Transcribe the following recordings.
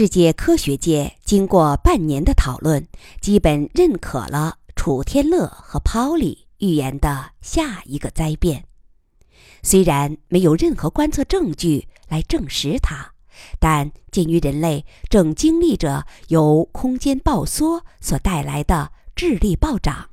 世界科学界经过半年的讨论，基本认可了楚天乐和泡利预言的下一个灾变。虽然没有任何观测证据来证实它，但鉴于人类正经历着由空间暴缩所带来的智力暴涨，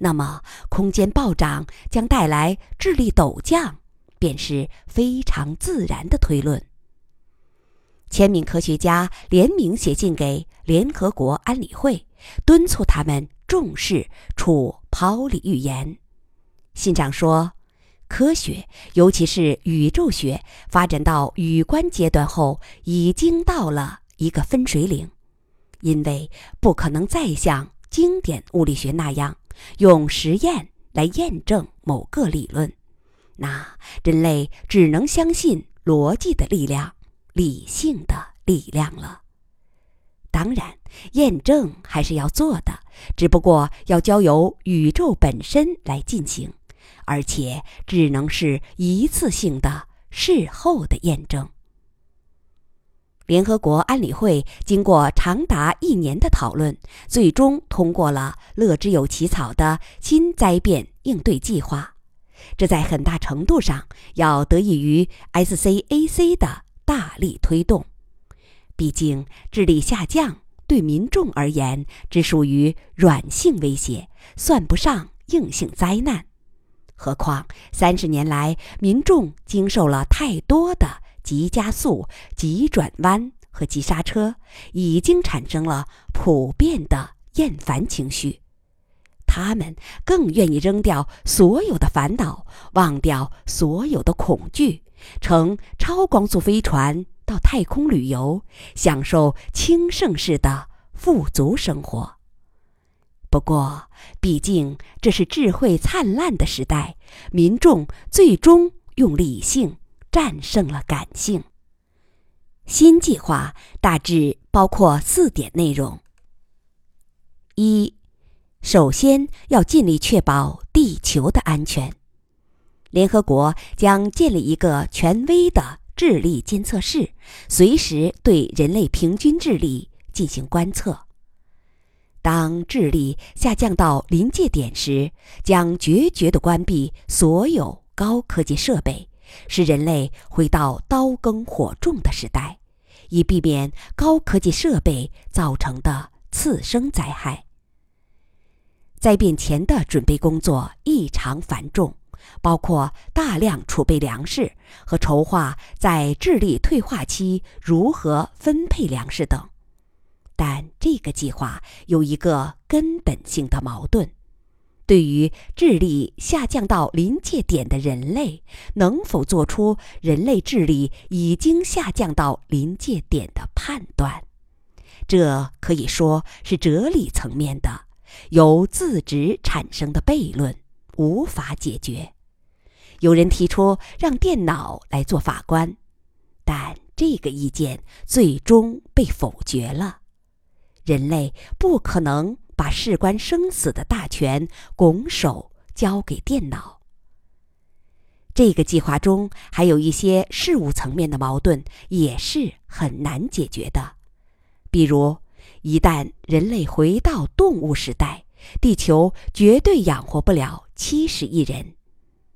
那么空间暴涨将带来智力陡降，便是非常自然的推论。千名科学家联名写信给联合国安理会，敦促他们重视处抛离预言。信上说。科学，尤其是宇宙学，发展到宇观阶段后，已经到了一个分水岭，因为不可能再像经典物理学那样用实验来验证某个理论，那人类只能相信逻辑的力量、理性的力量了。当然，验证还是要做的，只不过要交由宇宙本身来进行。而且只能是一次性的事后的验证。联合国安理会经过长达一年的讨论，最终通过了乐之有起草的新灾变应对计划。这在很大程度上要得益于 SCAC 的大力推动。毕竟智力下降对民众而言只属于软性威胁，算不上硬性灾难。何况三十年来，民众经受了太多的急加速、急转弯和急刹车，已经产生了普遍的厌烦情绪。他们更愿意扔掉所有的烦恼，忘掉所有的恐惧，乘超光速飞船到太空旅游，享受轻盛式的富足生活。不过，毕竟这是智慧灿烂的时代，民众最终用理性战胜了感性。新计划大致包括四点内容：一，首先要尽力确保地球的安全。联合国将建立一个权威的智力监测室，随时对人类平均智力进行观测。当智力下降到临界点时，将决绝地关闭所有高科技设备，使人类回到刀耕火种的时代，以避免高科技设备造成的次生灾害。灾变前的准备工作异常繁重，包括大量储备粮食和筹划在智力退化期如何分配粮食等。但这个计划有一个根本性的矛盾：对于智力下降到临界点的人类，能否做出人类智力已经下降到临界点的判断？这可以说是哲理层面的、由自值产生的悖论，无法解决。有人提出让电脑来做法官，但这个意见最终被否决了。人类不可能把事关生死的大权拱手交给电脑。这个计划中还有一些事物层面的矛盾，也是很难解决的。比如，一旦人类回到动物时代，地球绝对养活不了七十亿人，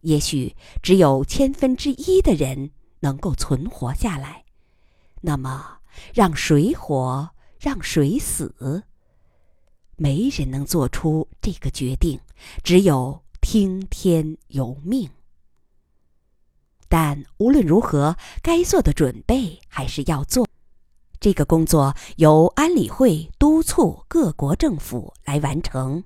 也许只有千分之一的人能够存活下来。那么，让谁活？让谁死？没人能做出这个决定，只有听天由命。但无论如何，该做的准备还是要做。这个工作由安理会督促各国政府来完成。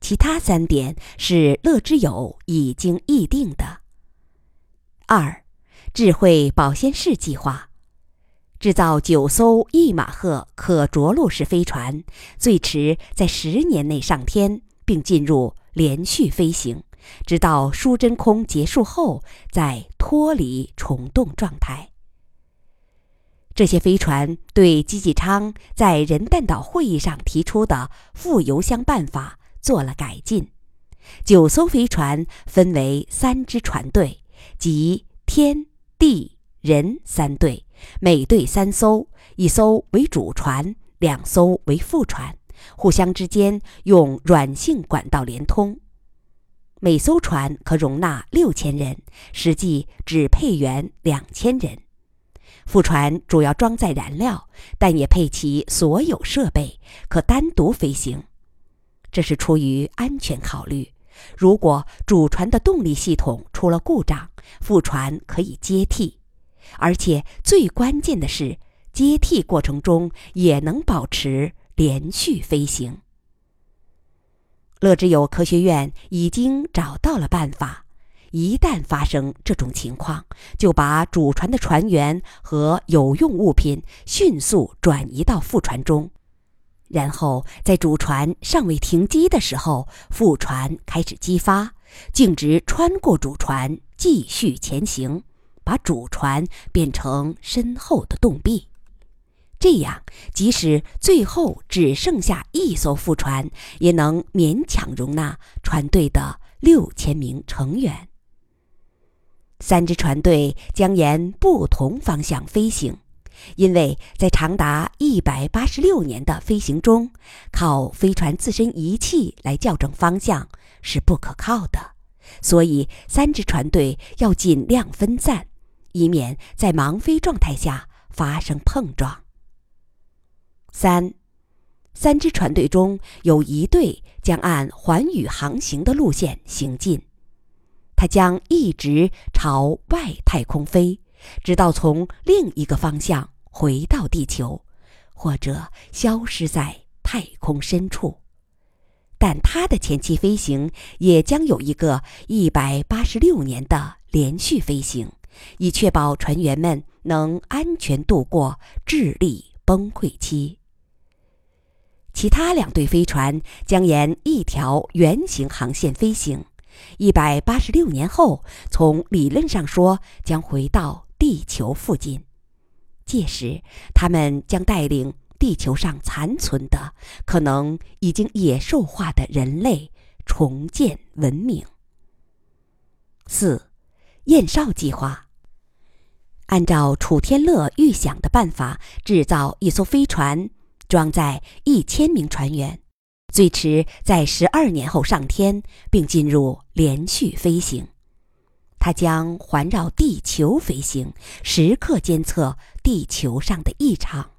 其他三点是乐之友已经议定的。二，智慧保鲜室计划。制造九艘一马赫可着陆式飞船，最迟在十年内上天，并进入连续飞行，直到输真空结束后再脱离虫洞状态。这些飞船对机济昌在人弹岛会议上提出的副油箱办法做了改进。九艘飞船分为三支船队，即天地人三队。每队三艘，一艘为主船，两艘为副船，互相之间用软性管道连通。每艘船可容纳六千人，实际只配员两千人。副船主要装载燃料，但也配齐所有设备，可单独飞行。这是出于安全考虑。如果主船的动力系统出了故障，副船可以接替，而且最关键的是，接替过程中也能保持连续飞行。乐之友科学院已经找到了办法，一旦发生这种情况，就把主船的船员和有用物品迅速转移到副船中。然后，在主船尚未停机的时候，副船开始激发，径直穿过主船，继续前行，把主船变成身后的洞壁。这样，即使最后只剩下一艘副船，也能勉强容纳船队的六千名成员。三支船队将沿不同方向飞行。因为在长达一百八十六年的飞行中，靠飞船自身仪器来校正方向是不可靠的，所以三支船队要尽量分散，以免在盲飞状态下发生碰撞。三，三支船队中有一队将按环宇航行的路线行进，它将一直朝外太空飞。直到从另一个方向回到地球，或者消失在太空深处，但它的前期飞行也将有一个一百八十六年的连续飞行，以确保船员们能安全度过智力崩溃期。其他两队飞船将沿一条圆形航线飞行，一百八十六年后，从理论上说将回到。地球附近，届时他们将带领地球上残存的、可能已经野兽化的人类重建文明。四，燕少计划，按照楚天乐预想的办法，制造一艘飞船，装载一千名船员，最迟在十二年后上天，并进入连续飞行。它将环绕地球飞行，时刻监测地球上的异常。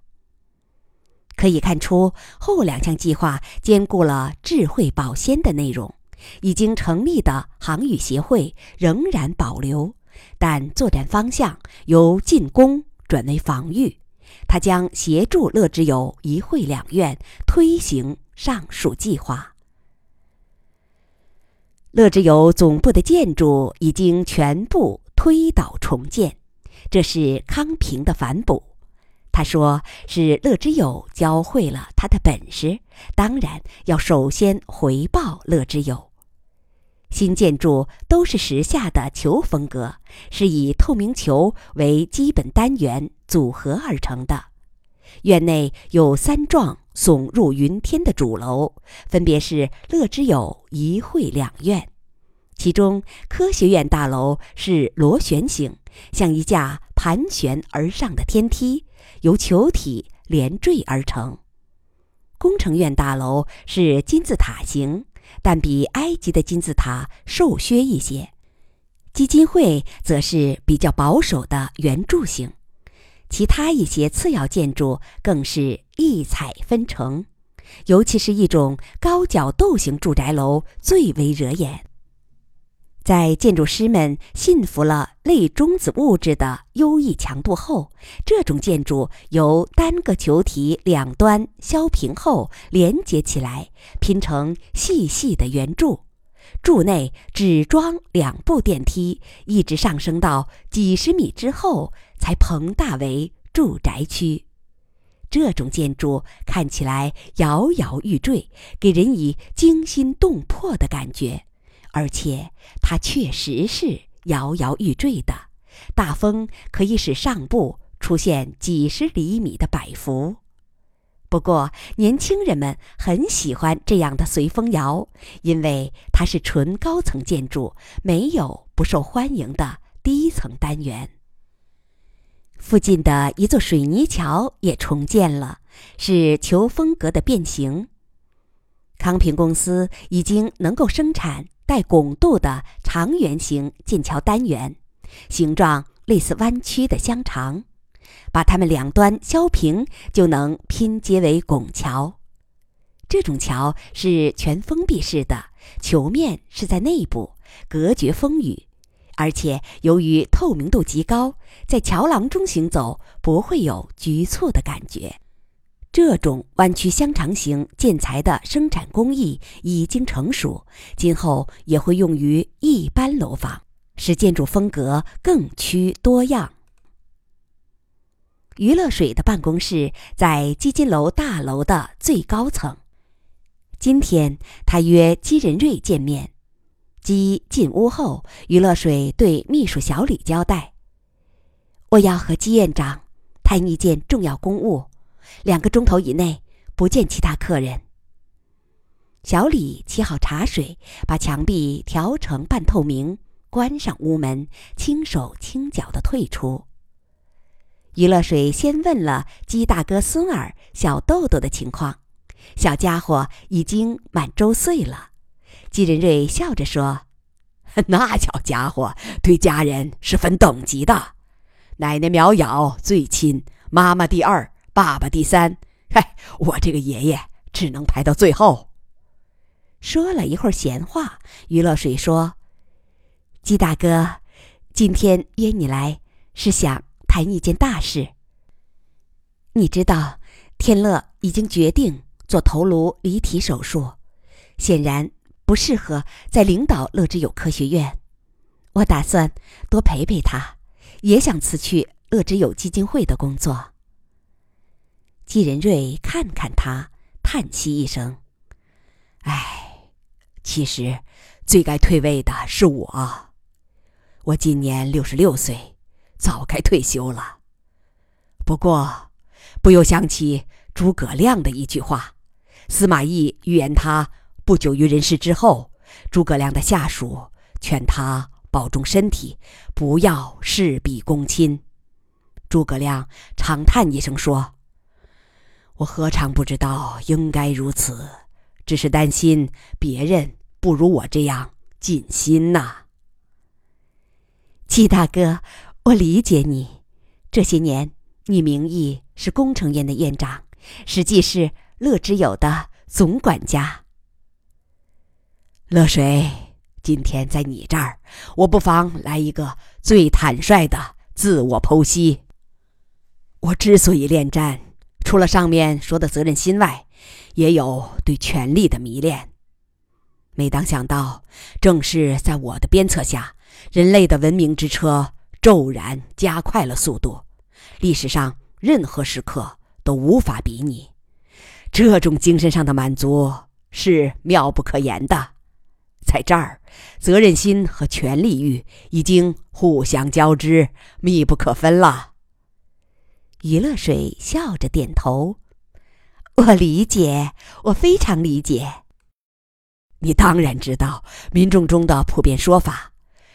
可以看出，后两项计划兼顾了智慧保鲜的内容。已经成立的航宇协会仍然保留，但作战方向由进攻转为防御。它将协助乐之友一会两院推行上述计划。乐之友总部的建筑已经全部推倒重建，这是康平的反哺。他说：“是乐之友教会了他的本事，当然要首先回报乐之友。新建筑都是时下的球风格，是以透明球为基本单元组合而成的。院内有三幢。”耸入云天的主楼，分别是乐之友一会两院，其中科学院大楼是螺旋形，像一架盘旋而上的天梯，由球体连缀而成；工程院大楼是金字塔形，但比埃及的金字塔瘦削一些；基金会则是比较保守的圆柱形。其他一些次要建筑更是异彩纷呈，尤其是一种高角斗型住宅楼最为惹眼。在建筑师们信服了类中子物质的优异强度后，这种建筑由单个球体两端削平后连接起来，拼成细细的圆柱。柱内只装两部电梯，一直上升到几十米之后。才膨大为住宅区，这种建筑看起来摇摇欲坠，给人以惊心动魄的感觉，而且它确实是摇摇欲坠的。大风可以使上部出现几十厘米的摆幅。不过，年轻人们很喜欢这样的随风摇，因为它是纯高层建筑，没有不受欢迎的低层单元。附近的一座水泥桥也重建了，是球风格的变形。康平公司已经能够生产带拱度的长圆形建桥单元，形状类似弯曲的香肠，把它们两端削平就能拼接为拱桥。这种桥是全封闭式的，球面是在内部，隔绝风雨。而且由于透明度极高，在桥廊中行走不会有局促的感觉。这种弯曲香肠型建材的生产工艺已经成熟，今后也会用于一般楼房，使建筑风格更趋多样。余乐水的办公室在基金楼大楼的最高层。今天他约姬仁瑞见面。姬进屋后，余乐水对秘书小李交代：“我要和姬院长谈一件重要公务，两个钟头以内不见其他客人。”小李沏好茶水，把墙壁调成半透明，关上屋门，轻手轻脚的退出。余乐水先问了姬大哥孙儿小豆豆的情况，小家伙已经满周岁了。季仁瑞笑着说：“那小家伙对家人是分等级的，奶奶苗瑶最亲，妈妈第二，爸爸第三。嗨，我这个爷爷只能排到最后。”说了一会儿闲话，于乐水说：“季大哥，今天约你来是想谈一件大事。你知道，天乐已经决定做头颅离体手术，显然。”不适合在领导乐之友科学院，我打算多陪陪他，也想辞去乐之友基金会的工作。季仁瑞看看他，叹息一声：“唉，其实最该退位的是我。我今年六十六岁，早该退休了。不过，不由想起诸葛亮的一句话：司马懿预言他。”不久于人世之后，诸葛亮的下属劝他保重身体，不要事必躬亲。诸葛亮长叹一声说：“我何尝不知道应该如此，只是担心别人不如我这样尽心呐。”季大哥，我理解你。这些年，你名义是工程院的院长，实际是乐之友的总管家。乐水，今天在你这儿，我不妨来一个最坦率的自我剖析。我之所以恋战，除了上面说的责任心外，也有对权力的迷恋。每当想到，正是在我的鞭策下，人类的文明之车骤然加快了速度，历史上任何时刻都无法比拟，这种精神上的满足是妙不可言的。在这儿，责任心和权力欲已经互相交织，密不可分了。余乐水笑着点头：“我理解，我非常理解。你当然知道民众中的普遍说法，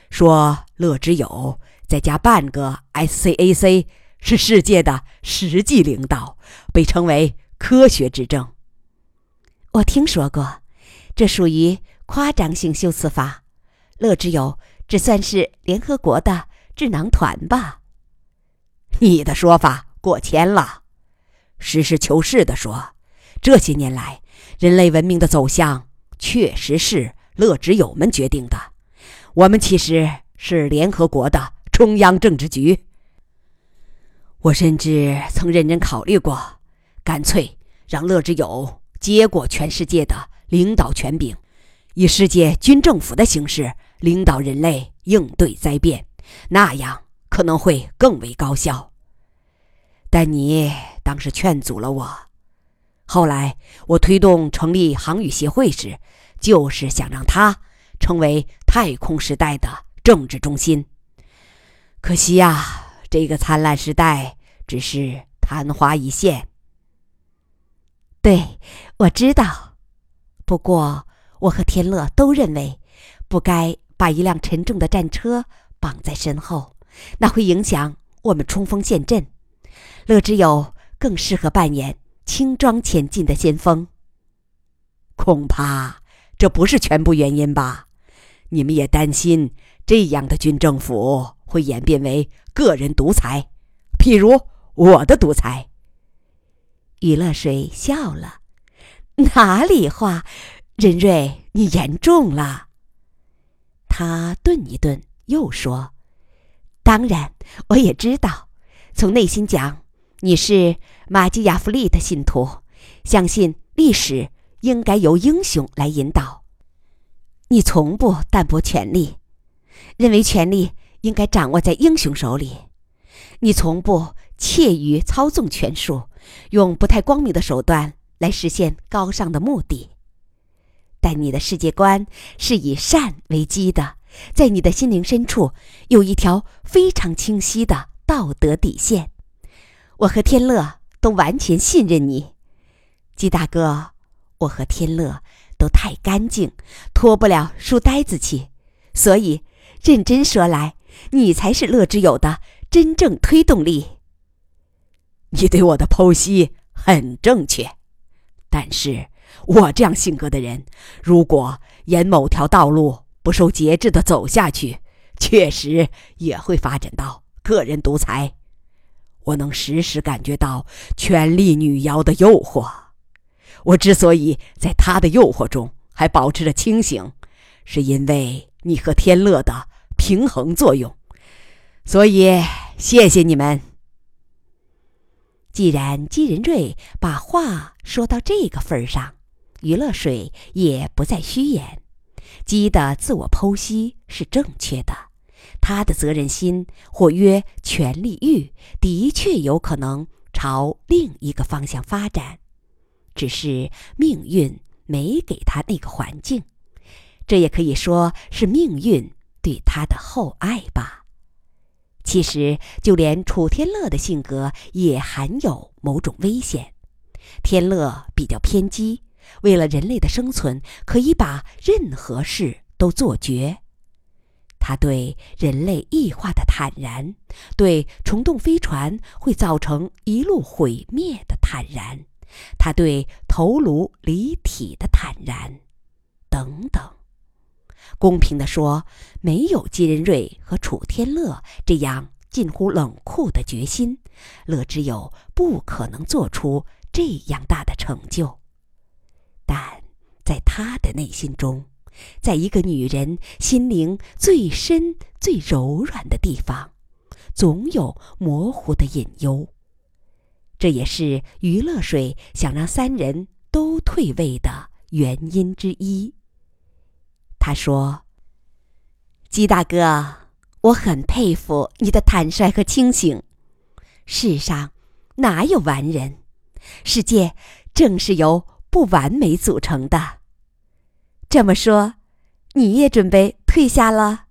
说乐之友再加半个 SCAC 是世界的实际领导，被称为科学执政。我听说过，这属于。”夸张性修辞法，乐之友只算是联合国的智囊团吧？你的说法过谦了。实事求是的说，这些年来，人类文明的走向确实是乐之友们决定的。我们其实是联合国的中央政治局。我甚至曾认真考虑过，干脆让乐之友接过全世界的领导权柄。以世界军政府的形式领导人类应对灾变，那样可能会更为高效。但你当时劝阻了我。后来我推动成立航宇协会时，就是想让它成为太空时代的政治中心。可惜呀，这个灿烂时代只是昙花一现。对，我知道。不过。我和天乐都认为，不该把一辆沉重的战车绑在身后，那会影响我们冲锋陷阵，乐之友更适合扮演轻装前进的先锋。恐怕这不是全部原因吧？你们也担心这样的军政府会演变为个人独裁，譬如我的独裁。余乐水笑了：“哪里话，任瑞，你言重了。”他顿一顿，又说：“当然，我也知道。从内心讲，你是马基雅弗利的信徒，相信历史应该由英雄来引导。你从不淡泊权力，认为权力应该掌握在英雄手里。你从不怯于操纵权术，用不太光明的手段来实现高尚的目的。”但你的世界观是以善为基的，在你的心灵深处有一条非常清晰的道德底线。我和天乐都完全信任你，鸡大哥，我和天乐都太干净，脱不了书呆子气，所以认真说来，你才是乐之友的真正推动力。你对我的剖析很正确，但是。我这样性格的人，如果沿某条道路不受节制的走下去，确实也会发展到个人独裁。我能时时感觉到权力女妖的诱惑。我之所以在她的诱惑中还保持着清醒，是因为你和天乐的平衡作用。所以，谢谢你们。既然姬仁瑞把话说到这个份上。娱乐水也不再虚言，鸡的自我剖析是正确的，他的责任心或曰权力欲的确有可能朝另一个方向发展，只是命运没给他那个环境，这也可以说是命运对他的厚爱吧。其实，就连楚天乐的性格也含有某种危险，天乐比较偏激。为了人类的生存，可以把任何事都做绝。他对人类异化的坦然，对虫洞飞船会造成一路毁灭的坦然，他对头颅离体的坦然，等等。公平地说，没有金仁瑞和楚天乐这样近乎冷酷的决心，乐之友不可能做出这样大的成就。但在他的内心中，在一个女人心灵最深、最柔软的地方，总有模糊的隐忧。这也是余乐水想让三人都退位的原因之一。他说：“姬大哥，我很佩服你的坦率和清醒。世上哪有完人？世界正是由……”不完美组成的。这么说，你也准备退下了？